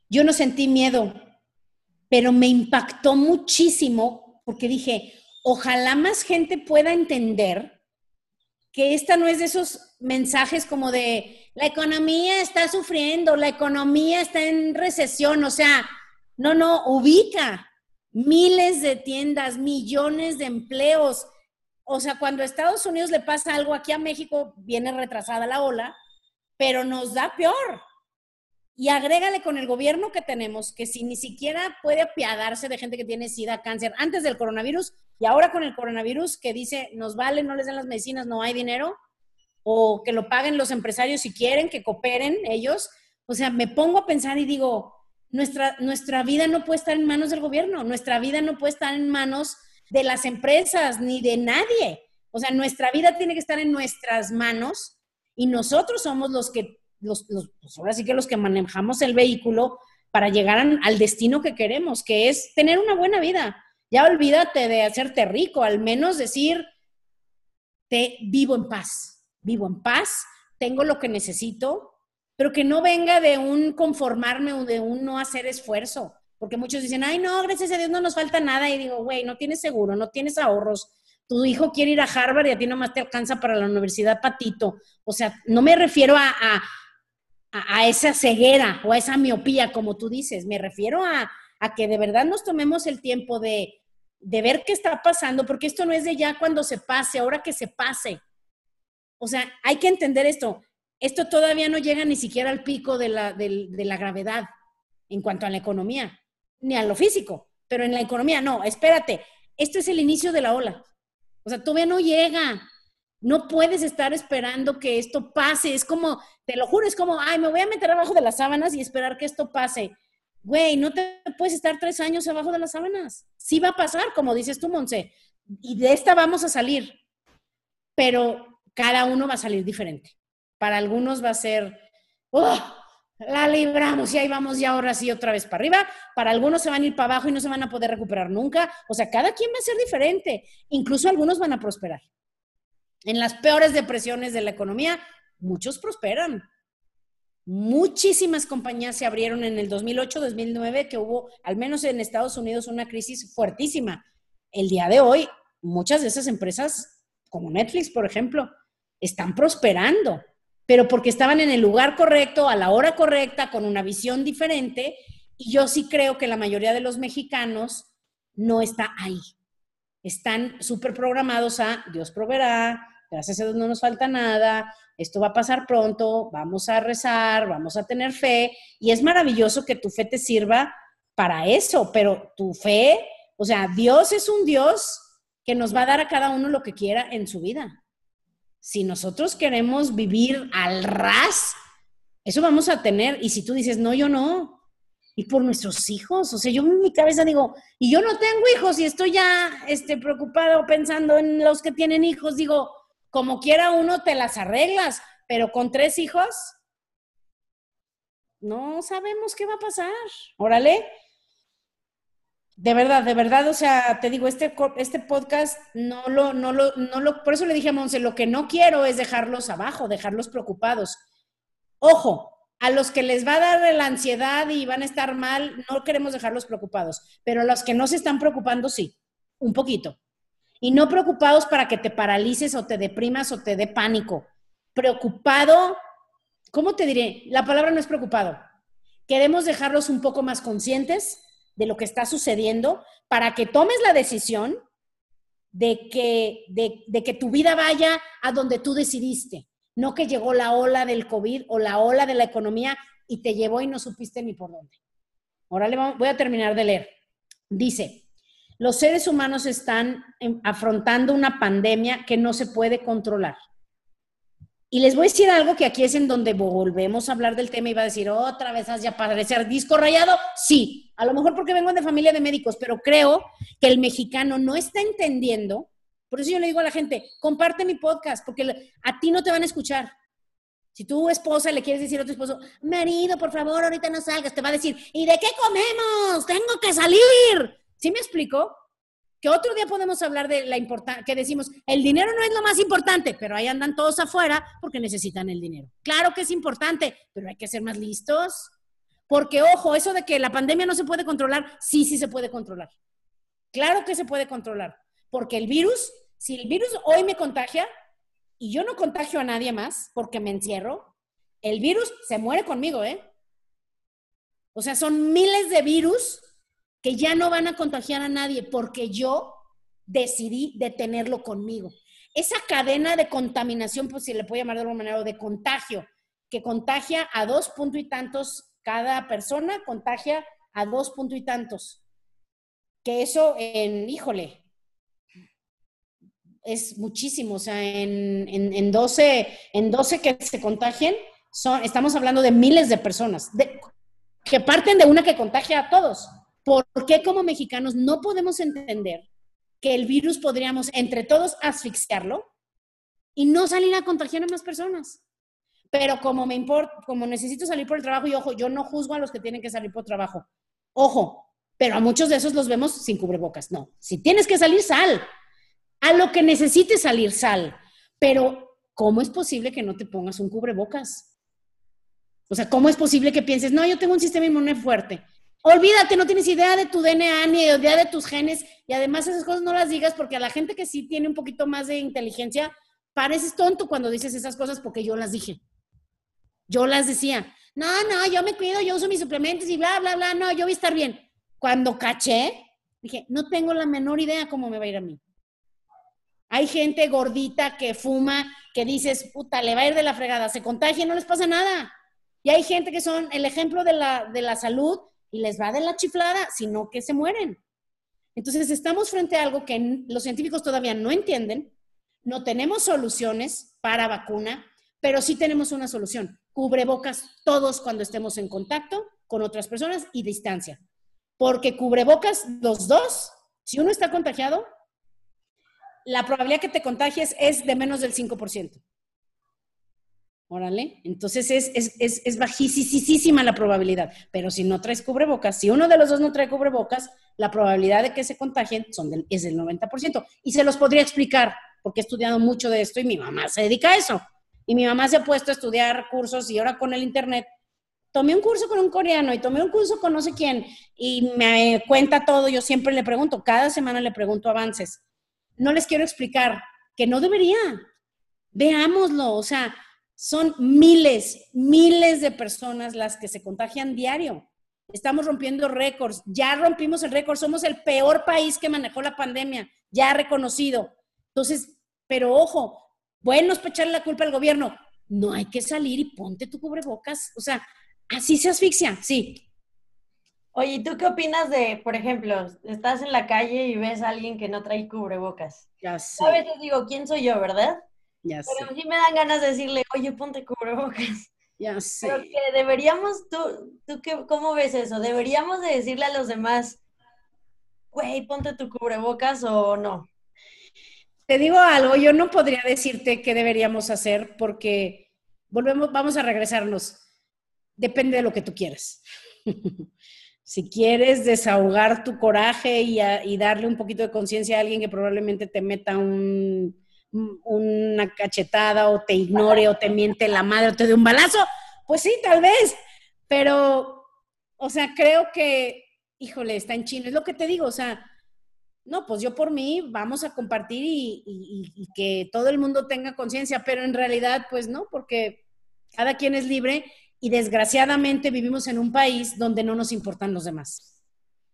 yo no sentí miedo, pero me impactó muchísimo porque dije, ojalá más gente pueda entender que esta no es de esos mensajes como de la economía está sufriendo, la economía está en recesión, o sea, no, no, ubica miles de tiendas, millones de empleos. O sea, cuando a Estados Unidos le pasa algo, aquí a México viene retrasada la ola, pero nos da peor. Y agrégale con el gobierno que tenemos, que si ni siquiera puede apiadarse de gente que tiene sida, cáncer, antes del coronavirus y ahora con el coronavirus que dice, nos vale, no les den las medicinas, no hay dinero, o que lo paguen los empresarios si quieren, que cooperen ellos. O sea, me pongo a pensar y digo, nuestra, nuestra vida no puede estar en manos del gobierno, nuestra vida no puede estar en manos de las empresas ni de nadie. O sea, nuestra vida tiene que estar en nuestras manos y nosotros somos los que los, pues ahora sí que los que manejamos el vehículo para llegar al destino que queremos, que es tener una buena vida. Ya olvídate de hacerte rico, al menos decir, te vivo en paz, vivo en paz, tengo lo que necesito, pero que no venga de un conformarme o de un no hacer esfuerzo. Porque muchos dicen, ay, no, gracias a Dios no nos falta nada. Y digo, güey, no tienes seguro, no tienes ahorros. Tu hijo quiere ir a Harvard y a ti nomás te alcanza para la universidad patito. O sea, no me refiero a, a, esa ceguera o a esa miopía, como tú dices. Me refiero a, que de verdad nos tomemos el tiempo de, ver qué está pasando, porque esto no es de ya cuando se pase, ahora que se pase. O sea, hay que entender esto. Esto todavía no llega ni siquiera al pico de la, de la gravedad en cuanto a la economía, ni a lo físico, pero en la economía no, espérate, esto es el inicio de la ola. O sea, todavía no llega. No puedes estar esperando que esto pase. Es como, te lo juro, es como, ay, me voy a meter abajo de las sábanas y esperar que esto pase. Güey, no te puedes estar tres años abajo de las sábanas. Sí va a pasar, como dices tú, Monse. Y de esta vamos a salir. Pero cada uno va a salir diferente. Para algunos va a ser, oh, la libramos y ahí vamos ya ahora sí otra vez para arriba. Para algunos se van a ir para abajo y no se van a poder recuperar nunca. O sea, cada quien va a ser diferente. Incluso algunos van a prosperar. En las peores depresiones de la economía, muchos prosperan. Muchísimas compañías se abrieron en el 2008-2009, que hubo, al menos en Estados Unidos, una crisis fuertísima. El día de hoy, muchas de esas empresas como Netflix, por ejemplo, están prosperando, pero porque estaban en el lugar correcto, a la hora correcta, con una visión diferente. Y yo sí creo que la mayoría de los mexicanos no está ahí. Están súper programados a Dios proveerá, gracias a Dios no nos falta nada, esto va a pasar pronto, vamos a rezar, vamos a tener fe. Y es maravilloso que tu fe te sirva para eso, pero tu fe, o sea, Dios es un Dios que nos va a dar a cada uno lo que quiera en su vida. Si nosotros queremos vivir al ras, eso vamos a tener. Y si tú dices, no, yo no, y por nuestros hijos, o sea, yo en mi cabeza digo, y yo no tengo hijos y estoy ya este, preocupado pensando en los que tienen hijos, digo, como quiera uno te las arreglas, pero con tres hijos, no sabemos qué va a pasar. Órale. De verdad, de verdad, o sea, te digo, este, este podcast no lo, no lo, no lo, por eso le dije a Monse, lo que no quiero es dejarlos abajo, dejarlos preocupados. Ojo, a los que les va a dar la ansiedad y van a estar mal, no queremos dejarlos preocupados, pero a los que no se están preocupando, sí, un poquito. Y no preocupados para que te paralices o te deprimas o te dé pánico. Preocupado, ¿cómo te diré? La palabra no es preocupado. Queremos dejarlos un poco más conscientes de lo que está sucediendo para que tomes la decisión de que, de, que tu vida vaya a donde tú decidiste, no que llegó la ola del COVID o la ola de la economía y te llevó y no supiste ni por dónde. Ahora voy a terminar de leer. Dice, los seres humanos están afrontando una pandemia que no se puede controlar. Y les voy a decir algo que aquí es en donde volvemos a hablar del tema y va a decir, otra vez has ya parecer disco rayado. Sí, a lo mejor porque vengo de familia de médicos, pero creo que el mexicano no está entendiendo. Por eso yo le digo a la gente, comparte mi podcast, porque a ti no te van a escuchar. Si tu esposa le quieres decir a tu esposo, marido, por favor, ahorita no salgas, te va a decir, ¿y de qué comemos? Tengo que salir. ¿Sí me explico? Que otro día podemos hablar de la importancia, que decimos, el dinero no es lo más importante, pero ahí andan todos afuera porque necesitan el dinero. Claro que es importante, pero hay que ser más listos. Porque, ojo, eso de que la pandemia no se puede controlar, sí, sí se puede controlar. Claro que se puede controlar. Porque el virus, si el virus hoy me contagia y yo no contagio a nadie más porque me encierro, el virus se muere conmigo, ¿eh? O sea, son miles de virus que ya no van a contagiar a nadie porque yo decidí detenerlo conmigo. Esa cadena de contaminación, pues si le puedo llamar de alguna manera, o de contagio, que contagia a dos puntos y tantos cada persona, contagia a dos puntos y tantos. Que eso en, híjole, es muchísimo. O sea, en, en, 12, en 12 que se contagien, son, estamos hablando de miles de personas, que parten de una que contagia a todos. ¿Por qué como mexicanos no podemos entender que el virus podríamos entre todos asfixiarlo y no salir a contagiar a más personas? Pero como me importa, como necesito salir por el trabajo y ojo, yo no juzgo a los que tienen que salir por trabajo. Ojo, pero a muchos de esos los vemos sin cubrebocas. No, si tienes que salir, sal. A lo que necesites salir, sal. Pero, ¿cómo es posible que no te pongas un cubrebocas? O sea, ¿cómo es posible que pienses, no, yo tengo un sistema inmune fuerte? Olvídate, no tienes idea de tu DNA ni idea de tus genes y además esas cosas no las digas porque a la gente que sí tiene un poquito más de inteligencia, pareces tonto cuando dices esas cosas porque yo las dije. Yo las decía. No, no, yo me cuido, yo uso mis suplementos y bla, bla, bla, no, yo voy a estar bien. Cuando caché, dije, no tengo la menor idea cómo me va a ir a mí. Hay gente gordita que fuma, que dices, puta, le va a ir de la fregada, se contagia, no les pasa nada. Y hay gente que son el ejemplo de la, de la salud y les va de la chiflada, sino que se mueren. Entonces estamos frente a algo que los científicos todavía no entienden, no tenemos soluciones para vacuna, pero sí tenemos una solución. Cubrebocas todos cuando estemos en contacto con otras personas y distancia. Porque cubrebocas los dos, si uno está contagiado, la probabilidad que te contagies es de menos del 5%. Órale, entonces es, es, es, bajísima la probabilidad, pero si no traes cubrebocas, si uno de los dos no trae cubrebocas, la probabilidad de que se contagien son del, es del 90%. Y se los podría explicar, porque he estudiado mucho de esto y mi mamá se dedica a eso. Y mi mamá se ha puesto a estudiar cursos y ahora con el Internet, tomé un curso con un coreano y tomé un curso con no sé quién y me cuenta todo, yo siempre le pregunto, cada semana le pregunto avances. No les quiero explicar que no debería. Veámoslo, o sea, son miles, miles de personas las que se contagian diario. Estamos rompiendo récords, ya rompimos el récord, somos el peor país que manejó la pandemia, ya reconocido. Entonces, pero ojo, bueno es echarle la culpa al gobierno, no hay que salir y ponte tu cubrebocas, o sea, así se asfixia, sí. Oye, ¿tú qué opinas de, por ejemplo, estás en la calle y ves a alguien que no trae cubrebocas? Ya sé. A veces digo, ¿quién soy yo, verdad? Ya Pero sí me dan ganas de decirle, oye, ponte cubrebocas. Ya sé. Pero que deberíamos, ¿tú, tú qué, cómo ves eso? ¿Deberíamos de decirle a los demás, güey, ponte tu cubrebocas o no? Te digo algo, yo no podría decirte qué deberíamos hacer porque volvemos, vamos a regresarnos. Depende de lo que tú quieras. si quieres desahogar tu coraje y, y darle un poquito de conciencia a alguien que probablemente te meta un, una cachetada o te ignore o te miente la madre o te dé un balazo, pues sí, tal vez. Pero, o sea, creo que, híjole, está en chino. Es lo que te digo, o sea, no, pues yo por mí vamos a compartir y, que todo el mundo tenga conciencia, pero en realidad, pues no, porque cada quien es libre y desgraciadamente vivimos en un país donde no nos importan los demás.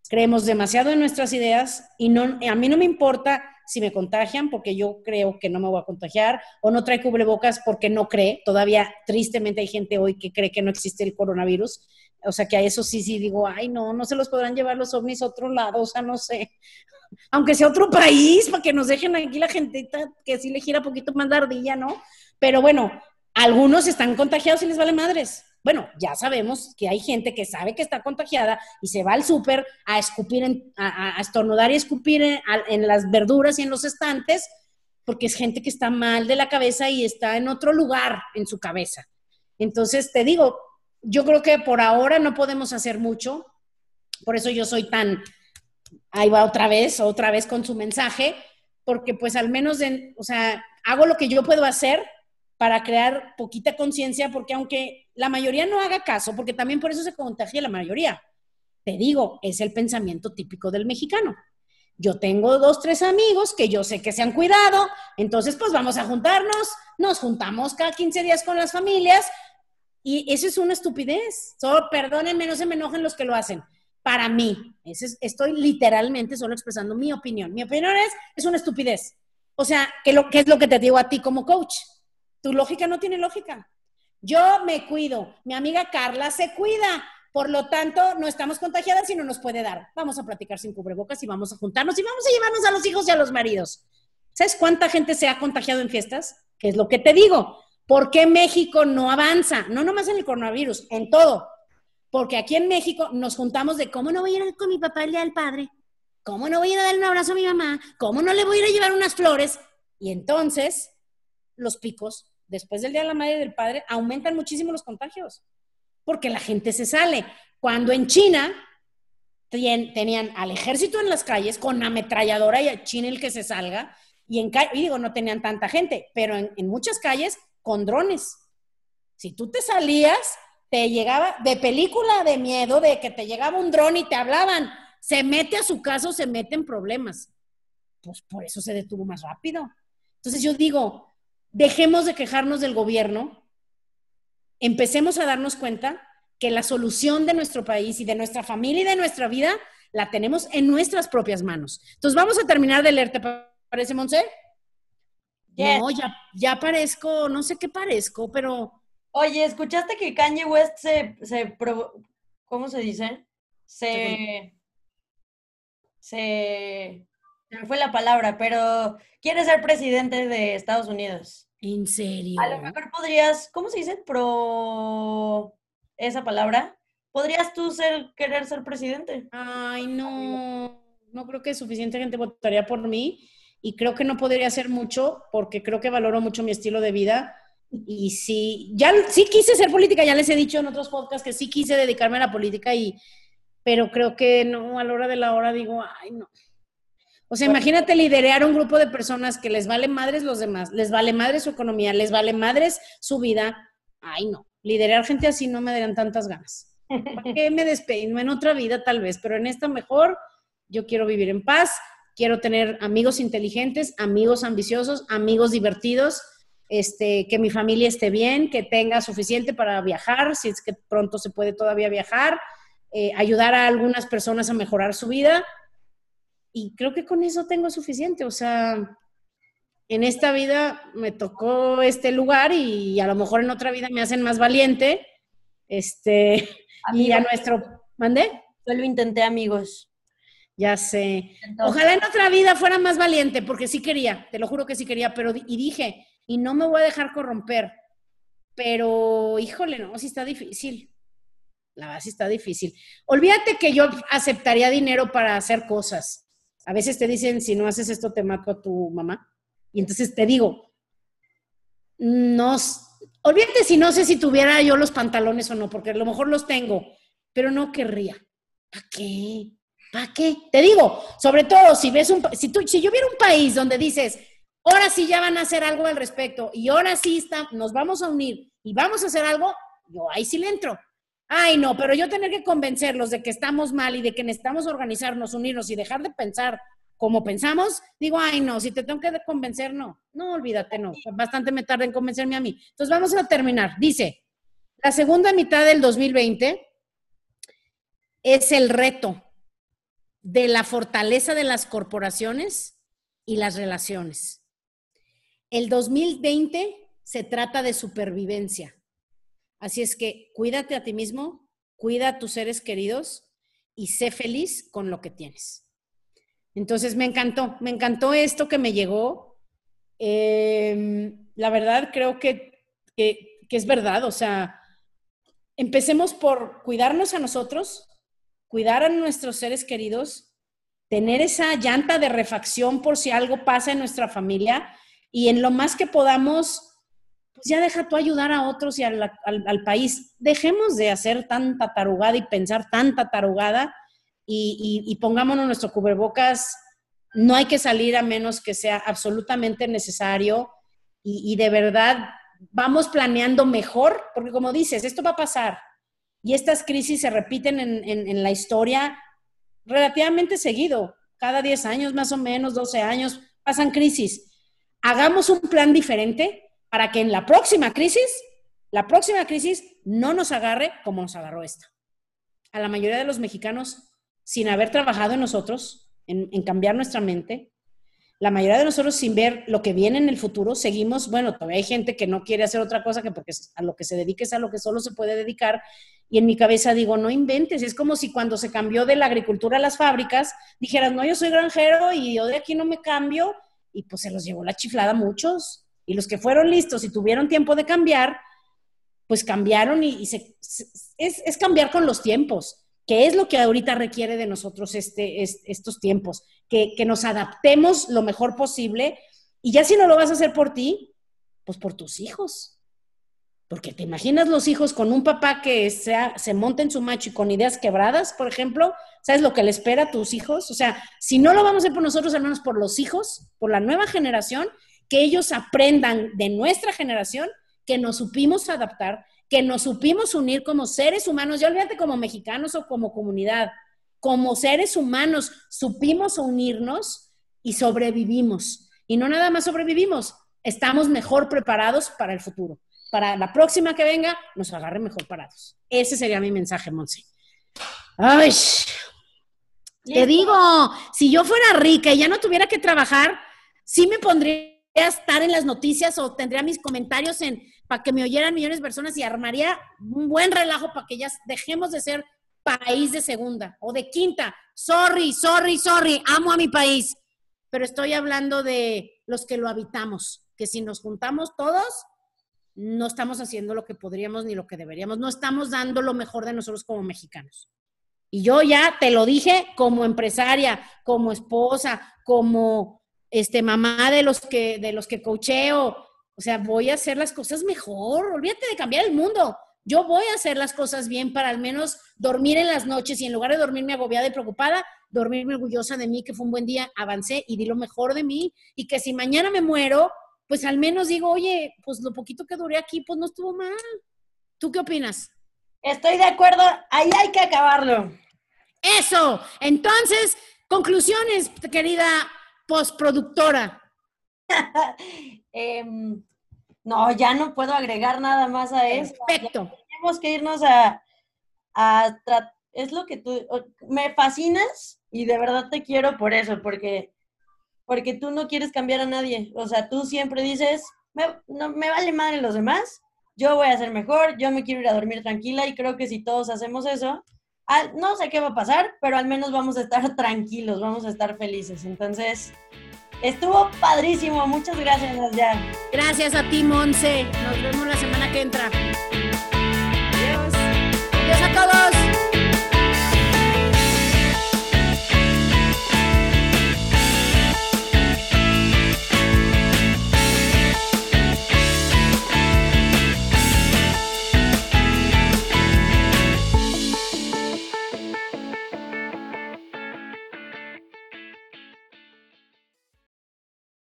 Creemos demasiado en nuestras ideas y no, a mí no me importa si me contagian porque yo creo que no me voy a contagiar o no trae cubrebocas porque no cree. Todavía tristemente hay gente hoy que cree que no existe el coronavirus. O sea que a eso sí, sí digo, ay, no, no se los podrán llevar los ovnis a otro lado, o sea, no sé. Aunque sea otro país, para que nos dejen aquí la gente que sí le gira poquito más la ardilla, ¿no? Pero bueno, algunos están contagiados y les vale madres. Bueno, ya sabemos que hay gente que sabe que está contagiada y se va al súper a escupir, a, estornudar y escupir en, las verduras y en los estantes, porque es gente que está mal de la cabeza y está en otro lugar en su cabeza. Entonces, te digo, yo creo que por ahora no podemos hacer mucho, por eso yo soy tan, ahí va otra vez, otra vez con su mensaje, porque pues al menos, o sea, hago lo que yo puedo hacer para crear poquita conciencia, porque aunque la mayoría no haga caso, porque también por eso se contagia la mayoría, te digo, es el pensamiento típico del mexicano. Yo tengo dos, tres amigos que yo sé que se han cuidado, entonces pues vamos a juntarnos, nos juntamos cada 15 días con las familias y eso es una estupidez. Solo, perdónenme, no se me enojen los que lo hacen. Para mí, estoy literalmente solo expresando mi opinión. Mi opinión es, es una estupidez. O sea, ¿qué, lo, ¿qué es lo que te digo a ti como coach? Tu lógica no tiene lógica. Yo me cuido, mi amiga Carla se cuida, por lo tanto no estamos contagiadas y no nos puede dar. Vamos a platicar sin cubrebocas y vamos a juntarnos y vamos a llevarnos a los hijos y a los maridos. ¿Sabes cuánta gente se ha contagiado en fiestas? ¿Qué es lo que te digo? ¿Por qué México no avanza? No nomás en el coronavirus, en todo. Porque aquí en México nos juntamos de cómo no voy a ir con mi papá el día del padre, cómo no voy a ir a darle un abrazo a mi mamá, cómo no le voy a ir a llevar unas flores. Y entonces los picos después del Día de la Madre y del Padre, aumentan muchísimo los contagios, porque la gente se sale. Cuando en China tenían al ejército en las calles con ametralladora y a China el que se salga, y en digo, no tenían tanta gente, pero en, en muchas calles con drones. Si tú te salías, te llegaba de película de miedo, de que te llegaba un dron y te hablaban, se mete a su caso, se mete en problemas. Pues por eso se detuvo más rápido. Entonces yo digo, dejemos de quejarnos del gobierno, empecemos a darnos cuenta que la solución de nuestro país y de nuestra familia y de nuestra vida la tenemos en nuestras propias manos. Entonces, vamos a terminar de leerte, parece, Monse? No, ya, ya parezco, no sé qué parezco, pero... Oye, ¿escuchaste que Kanye West se, se ¿cómo se dice? Se, se, me fue la palabra, pero quiere ser presidente de Estados Unidos. ¿En serio? A lo mejor podrías, ¿cómo se dice? Pro esa palabra. ¿Podrías tú ser, querer ser presidente? Ay, no, no creo que suficiente gente votaría por mí y creo que no podría hacer mucho porque creo que valoro mucho mi estilo de vida y sí, ya sí quise ser política, ya les he dicho en otros podcasts que sí quise dedicarme a la política y, pero creo que no, a la hora de la hora digo, ay, no, o sea, imagínate liderar un grupo de personas que les vale madres los demás, les vale madres su economía, les vale madres su vida. Ay, no, liderar gente así no me darían tantas ganas. ¿Para qué me despeino? En otra vida tal vez, pero en esta mejor yo quiero vivir en paz, quiero tener amigos inteligentes, amigos ambiciosos, amigos divertidos, este, que mi familia esté bien, que tenga suficiente para viajar, si es que pronto se puede todavía viajar, eh, ayudar a algunas personas a mejorar su vida. Y creo que con eso tengo suficiente. O sea, en esta vida me tocó este lugar y a lo mejor en otra vida me hacen más valiente. Este, y a nuestro, ¿mandé? Solo intenté amigos. Ya sé. Ojalá en otra vida fuera más valiente, porque sí quería, te lo juro que sí quería, pero y dije, y no me voy a dejar corromper. Pero, híjole, no, sí está difícil. La verdad sí está difícil. Olvídate que yo aceptaría dinero para hacer cosas. A veces te dicen, si no haces esto, te mato a tu mamá. Y entonces te digo, no, olvídate si no sé si tuviera yo los pantalones o no, porque a lo mejor los tengo, pero no querría. ¿Para qué? ¿Para qué? Te digo, sobre todo si ves un, si, tú, si yo viera un país donde dices, ahora sí ya van a hacer algo al respecto y ahora sí está, nos vamos a unir y vamos a hacer algo, yo ahí sí le entro. Ay, no, pero yo tener que convencerlos de que estamos mal y de que necesitamos organizarnos, unirnos y dejar de pensar como pensamos, digo, ay, no, si te tengo que convencer, no, no, olvídate, no, bastante me tarda en convencerme a mí. Entonces vamos a terminar. Dice, la segunda mitad del 2020 es el reto de la fortaleza de las corporaciones y las relaciones. El 2020 se trata de supervivencia. Así es que cuídate a ti mismo, cuida a tus seres queridos y sé feliz con lo que tienes. Entonces me encantó, me encantó esto que me llegó. Em, la verdad creo que, que, que es verdad, o sea, empecemos por cuidarnos a nosotros, cuidar a nuestros seres queridos, tener esa llanta de refacción por si algo pasa en nuestra familia y en lo más que podamos, pues ya deja tú ayudar a otros y al, país. Dejemos de hacer tanta tarugada y pensar tanta tarugada y, pongámonos nuestro cubrebocas. No hay que salir a menos que sea absolutamente necesario y, de verdad vamos planeando mejor, porque como dices, esto va a pasar y estas crisis se repiten en, en la historia relativamente seguido, cada 10 años más o menos, 12 años, pasan crisis hagamos un plan diferente para que en la próxima crisis, la próxima crisis no nos agarre como nos agarró esta. A la mayoría de los mexicanos, sin haber trabajado en nosotros, en, cambiar nuestra mente, la mayoría de nosotros sin ver lo que viene en el futuro, seguimos, bueno, todavía hay gente que no quiere hacer otra cosa que porque a lo que se dedique es a lo que solo se puede dedicar. Y en mi cabeza digo, no inventes, es como si cuando se cambió de la agricultura a las fábricas, dijeras, no, yo soy granjero y yo de aquí no me cambio y pues se los llevó la chiflada a muchos. Y los que fueron listos y tuvieron tiempo de cambiar, pues cambiaron y, es, cambiar con los tiempos, que es lo que ahorita requiere de nosotros este, estos tiempos, que, que nos adaptemos lo mejor posible y ya si no lo vas a hacer por ti, pues por tus hijos. Porque te imaginas los hijos con un papá que sea, se monte en su macho y con ideas quebradas, por ejemplo, ¿sabes lo que le espera a tus hijos? O sea, si no lo vamos a hacer por nosotros, al menos por los hijos, por la nueva generación, que ellos aprendan de nuestra generación que nos supimos adaptar, que nos supimos unir como seres humanos, ya olvídate como mexicanos o como comunidad, como seres humanos supimos unirnos y sobrevivimos. Y no nada más sobrevivimos, estamos mejor preparados para el futuro para la próxima que venga nos agarre mejor parados. Ese sería mi mensaje, Monse. Ay, te digo, si yo fuera rica y ya no tuviera que trabajar, sí me pondría estar en las noticias o tendría mis comentarios en para que me oyeran millones de personas y armaría un buen relajo para que ya dejemos de ser país de segunda o de quinta. Sorry, sorry, sorry, amo a mi país, pero estoy hablando de los que lo habitamos, que si nos juntamos todos, no estamos haciendo lo que podríamos ni lo que deberíamos, no estamos dando lo mejor de nosotros como mexicanos. Y yo ya te lo dije como empresaria, como esposa, como este mamá de los que de los que coacheo, o sea, voy a hacer las cosas mejor, olvídate de cambiar el mundo. Yo voy a hacer las cosas bien para al menos dormir en las noches y en lugar de dormirme agobiada y preocupada, dormirme orgullosa de mí, que fue un buen día, avancé y di lo mejor de mí y que si mañana me muero, pues al menos digo, oye, pues lo poquito que duré aquí, pues no estuvo mal. ¿Tú qué opinas? Estoy de acuerdo, ahí hay que acabarlo. Eso. Entonces, Conclusiones, querida postproductora. Em, no, ya no puedo agregar nada más a eso. Perfecto. tenemos que irnos a, a es lo que tú, me fascinas y de verdad te quiero por eso, porque, porque tú no quieres cambiar a nadie. O sea, tú siempre dices, me, no, me vale madre los demás, yo voy a ser mejor, yo me quiero ir a dormir tranquila y creo que si todos hacemos eso, no sé qué va a pasar, pero al menos vamos a estar tranquilos, vamos a estar felices. Entonces, estuvo padrísimo. Muchas gracias, Nadia. Gracias a ti, Monse. Nos vemos la semana que entra. Adiós. Adiós a todos.